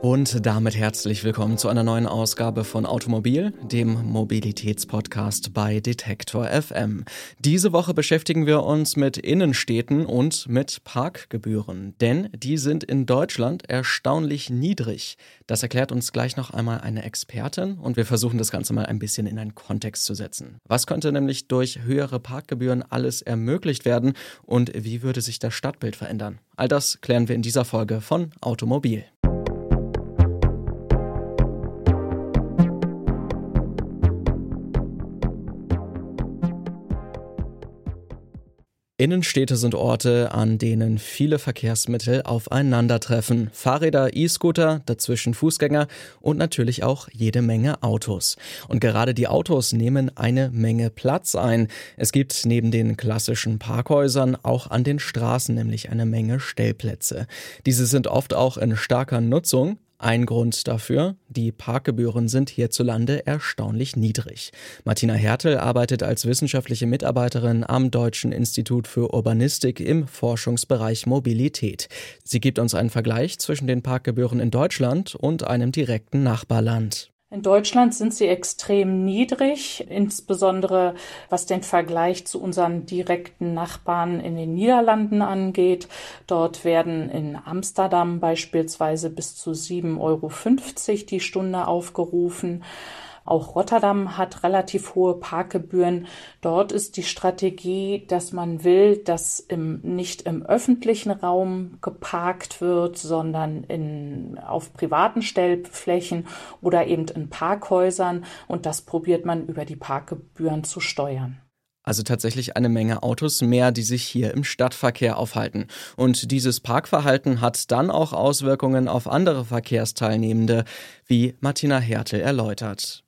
Und damit herzlich willkommen zu einer neuen Ausgabe von Automobil, dem Mobilitätspodcast bei Detektor FM. Diese Woche beschäftigen wir uns mit Innenstädten und mit Parkgebühren, denn die sind in Deutschland erstaunlich niedrig. Das erklärt uns gleich noch einmal eine Expertin und wir versuchen das Ganze mal ein bisschen in einen Kontext zu setzen. Was könnte nämlich durch höhere Parkgebühren alles ermöglicht werden und wie würde sich das Stadtbild verändern? All das klären wir in dieser Folge von Automobil. Innenstädte sind Orte, an denen viele Verkehrsmittel aufeinandertreffen. Fahrräder, E-Scooter, dazwischen Fußgänger und natürlich auch jede Menge Autos. Und gerade die Autos nehmen eine Menge Platz ein. Es gibt neben den klassischen Parkhäusern auch an den Straßen nämlich eine Menge Stellplätze. Diese sind oft auch in starker Nutzung, ein Grund dafür, die Parkgebühren sind hierzulande erstaunlich niedrig. Martina Hertel arbeitet als wissenschaftliche Mitarbeiterin am Deutschen Institut für Urbanistik im Forschungsbereich Mobilität. Sie gibt uns einen Vergleich zwischen den Parkgebühren in Deutschland und einem direkten Nachbarland. In Deutschland sind sie extrem niedrig, insbesondere was den Vergleich zu unseren direkten Nachbarn in den Niederlanden angeht. Dort werden in Amsterdam beispielsweise bis zu 7,50 Euro die Stunde aufgerufen. Auch Rotterdam hat relativ hohe Parkgebühren. Dort ist die Strategie, dass man will, dass im, nicht im öffentlichen Raum geparkt wird, sondern in, auf privaten Stellflächen oder eben in Parkhäusern. Und das probiert man über die Parkgebühren zu steuern. Also tatsächlich eine Menge Autos mehr, die sich hier im Stadtverkehr aufhalten. Und dieses Parkverhalten hat dann auch Auswirkungen auf andere Verkehrsteilnehmende, wie Martina Hertel erläutert.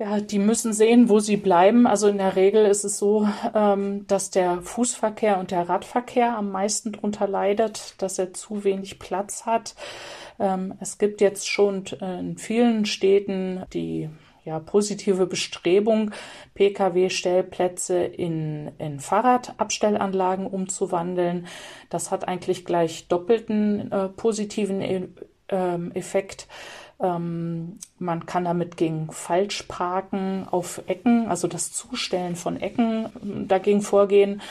Ja, die müssen sehen, wo sie bleiben. Also in der Regel ist es so, ähm, dass der Fußverkehr und der Radverkehr am meisten darunter leidet, dass er zu wenig Platz hat. Ähm, es gibt jetzt schon äh, in vielen Städten die ja, positive Bestrebung, Pkw-Stellplätze in, in Fahrradabstellanlagen umzuwandeln. Das hat eigentlich gleich doppelten äh, positiven e äh, Effekt. Ähm, man kann damit gegen Falschparken auf Ecken, also das Zustellen von Ecken ähm, dagegen vorgehen.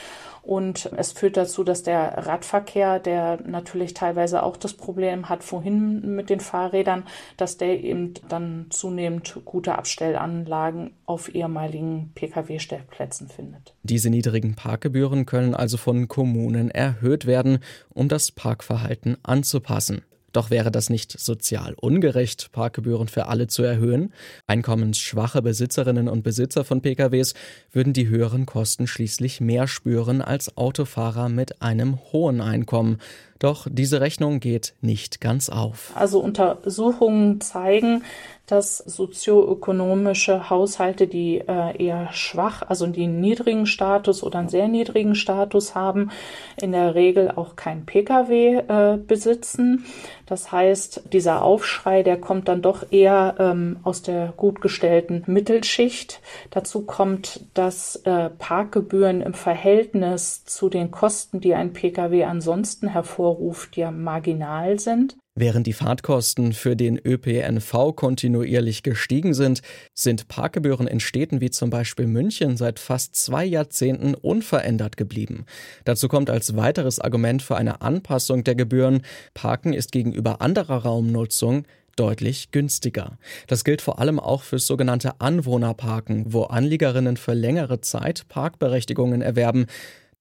Und es führt dazu, dass der Radverkehr, der natürlich teilweise auch das Problem hat, vorhin mit den Fahrrädern, dass der eben dann zunehmend gute Abstellanlagen auf ehemaligen Pkw-Stellplätzen findet. Diese niedrigen Parkgebühren können also von Kommunen erhöht werden, um das Parkverhalten anzupassen. Doch wäre das nicht sozial ungerecht, Parkgebühren für alle zu erhöhen? Einkommensschwache Besitzerinnen und Besitzer von PKWs würden die höheren Kosten schließlich mehr spüren als Autofahrer mit einem hohen Einkommen. Doch diese Rechnung geht nicht ganz auf. Also Untersuchungen zeigen, dass sozioökonomische Haushalte, die äh, eher schwach, also die einen niedrigen Status oder einen sehr niedrigen Status haben, in der Regel auch kein Pkw äh, besitzen. Das heißt, dieser Aufschrei, der kommt dann doch eher ähm, aus der gut gestellten Mittelschicht. Dazu kommt, dass äh, Parkgebühren im Verhältnis zu den Kosten, die ein Pkw ansonsten hervorruft, ja marginal sind. Während die Fahrtkosten für den ÖPNV kontinuierlich gestiegen sind, sind Parkgebühren in Städten wie zum Beispiel München seit fast zwei Jahrzehnten unverändert geblieben. Dazu kommt als weiteres Argument für eine Anpassung der Gebühren, Parken ist gegenüber anderer Raumnutzung deutlich günstiger. Das gilt vor allem auch für sogenannte Anwohnerparken, wo Anliegerinnen für längere Zeit Parkberechtigungen erwerben.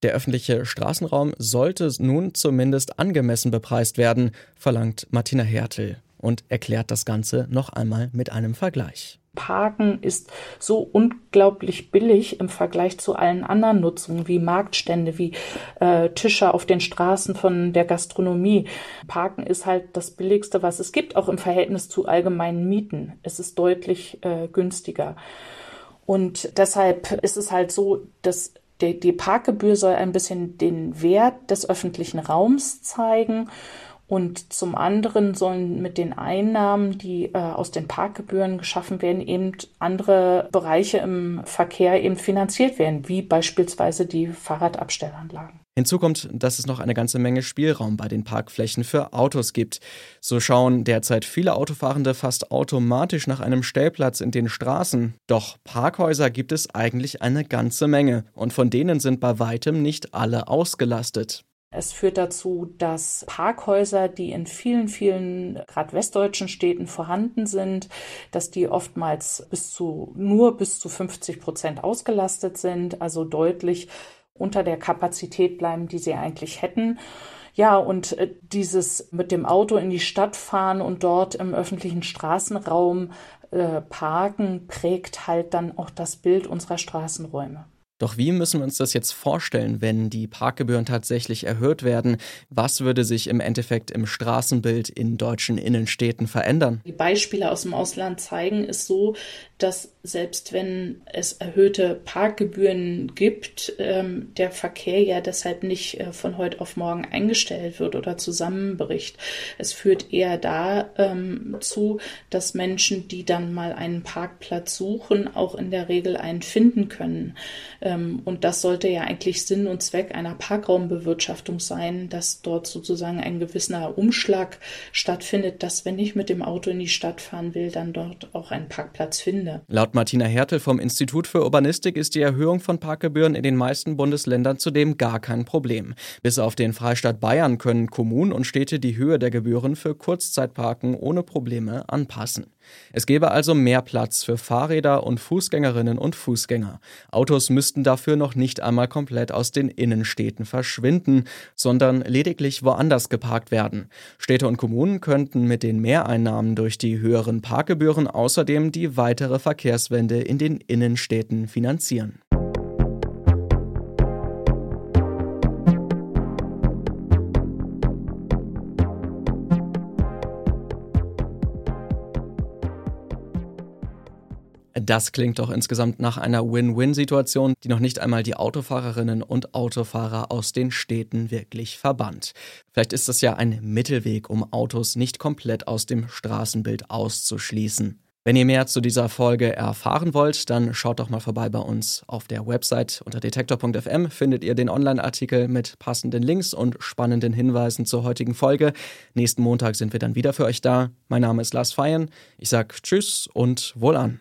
Der öffentliche Straßenraum sollte nun zumindest angemessen bepreist werden, verlangt Martina Hertel und erklärt das Ganze noch einmal mit einem Vergleich. Parken ist so unglaublich billig im Vergleich zu allen anderen Nutzungen wie Marktstände, wie äh, Tische auf den Straßen von der Gastronomie. Parken ist halt das Billigste, was es gibt, auch im Verhältnis zu allgemeinen Mieten. Es ist deutlich äh, günstiger. Und deshalb ist es halt so, dass die, die Parkgebühr soll ein bisschen den Wert des öffentlichen Raums zeigen Und zum anderen sollen mit den Einnahmen, die äh, aus den Parkgebühren geschaffen werden, eben andere Bereiche im Verkehr eben finanziert werden, wie beispielsweise die Fahrradabstellanlagen. Hinzu kommt, dass es noch eine ganze Menge Spielraum bei den Parkflächen für Autos gibt. So schauen derzeit viele Autofahrende fast automatisch nach einem Stellplatz in den Straßen. Doch Parkhäuser gibt es eigentlich eine ganze Menge und von denen sind bei weitem nicht alle ausgelastet. Es führt dazu, dass Parkhäuser, die in vielen, vielen gerade westdeutschen Städten vorhanden sind, dass die oftmals bis zu nur bis zu 50 Prozent ausgelastet sind, also deutlich unter der Kapazität bleiben, die sie eigentlich hätten. Ja, und äh, dieses mit dem Auto in die Stadt fahren und dort im öffentlichen Straßenraum äh, parken prägt halt dann auch das Bild unserer Straßenräume. Doch wie müssen wir uns das jetzt vorstellen, wenn die Parkgebühren tatsächlich erhöht werden? Was würde sich im Endeffekt im Straßenbild in deutschen Innenstädten verändern? Die Beispiele aus dem Ausland zeigen es so, dass selbst wenn es erhöhte Parkgebühren gibt, ähm, der Verkehr ja deshalb nicht äh, von heute auf morgen eingestellt wird oder zusammenbricht. Es führt eher dazu, ähm, dass Menschen, die dann mal einen Parkplatz suchen, auch in der Regel einen finden können. Ähm, und das sollte ja eigentlich Sinn und Zweck einer Parkraumbewirtschaftung sein, dass dort sozusagen ein gewisser Umschlag stattfindet, dass wenn ich mit dem Auto in die Stadt fahren will, dann dort auch einen Parkplatz finde. Laut Martina Hertel vom Institut für Urbanistik ist die Erhöhung von Parkgebühren in den meisten Bundesländern zudem gar kein Problem. Bis auf den Freistaat Bayern können Kommunen und Städte die Höhe der Gebühren für Kurzzeitparken ohne Probleme anpassen. Es gäbe also mehr Platz für Fahrräder und Fußgängerinnen und Fußgänger. Autos müssten dafür noch nicht einmal komplett aus den Innenstädten verschwinden, sondern lediglich woanders geparkt werden. Städte und Kommunen könnten mit den Mehreinnahmen durch die höheren Parkgebühren außerdem die weitere Verkehrswende in den Innenstädten finanzieren. Das klingt doch insgesamt nach einer Win-Win-Situation, die noch nicht einmal die Autofahrerinnen und Autofahrer aus den Städten wirklich verbannt. Vielleicht ist das ja ein Mittelweg, um Autos nicht komplett aus dem Straßenbild auszuschließen. Wenn ihr mehr zu dieser Folge erfahren wollt, dann schaut doch mal vorbei bei uns auf der Website unter detektor.fm findet ihr den Online-Artikel mit passenden Links und spannenden Hinweisen zur heutigen Folge. Nächsten Montag sind wir dann wieder für euch da. Mein Name ist Lars Feyen. Ich sag Tschüss und wohlan.